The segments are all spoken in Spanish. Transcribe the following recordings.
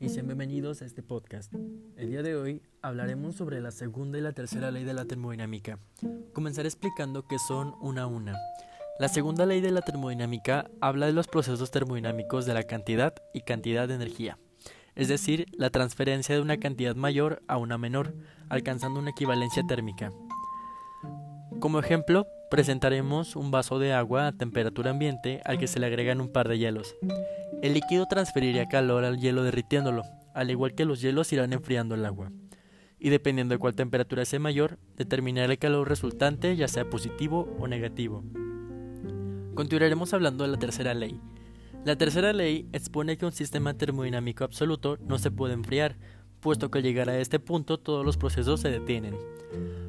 y sean bienvenidos a este podcast. El día de hoy hablaremos sobre la segunda y la tercera ley de la termodinámica. Comenzaré explicando qué son una a una. La segunda ley de la termodinámica habla de los procesos termodinámicos de la cantidad y cantidad de energía, es decir, la transferencia de una cantidad mayor a una menor, alcanzando una equivalencia térmica. Como ejemplo, presentaremos un vaso de agua a temperatura ambiente al que se le agregan un par de hielos. El líquido transferiría calor al hielo derritiéndolo, al igual que los hielos irán enfriando el agua. Y dependiendo de cuál temperatura sea mayor, determinará el calor resultante ya sea positivo o negativo. Continuaremos hablando de la tercera ley. La tercera ley expone que un sistema termodinámico absoluto no se puede enfriar, puesto que al llegar a este punto todos los procesos se detienen.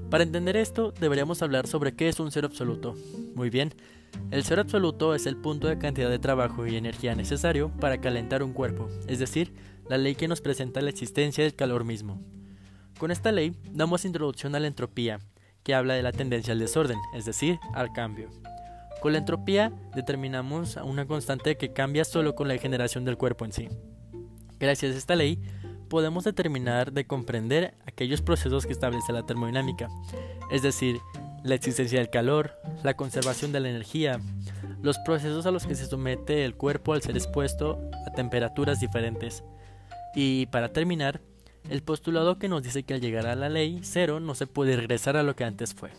Para entender esto, deberíamos hablar sobre qué es un cero absoluto. Muy bien, el cero absoluto es el punto de cantidad de trabajo y energía necesario para calentar un cuerpo, es decir, la ley que nos presenta la existencia del calor mismo. Con esta ley damos introducción a la entropía, que habla de la tendencia al desorden, es decir, al cambio. Con la entropía determinamos una constante que cambia solo con la generación del cuerpo en sí. Gracias a esta ley, podemos determinar de comprender aquellos procesos que establece la termodinámica, es decir, la existencia del calor, la conservación de la energía, los procesos a los que se somete el cuerpo al ser expuesto a temperaturas diferentes. Y para terminar, el postulado que nos dice que al llegar a la ley cero no se puede regresar a lo que antes fue.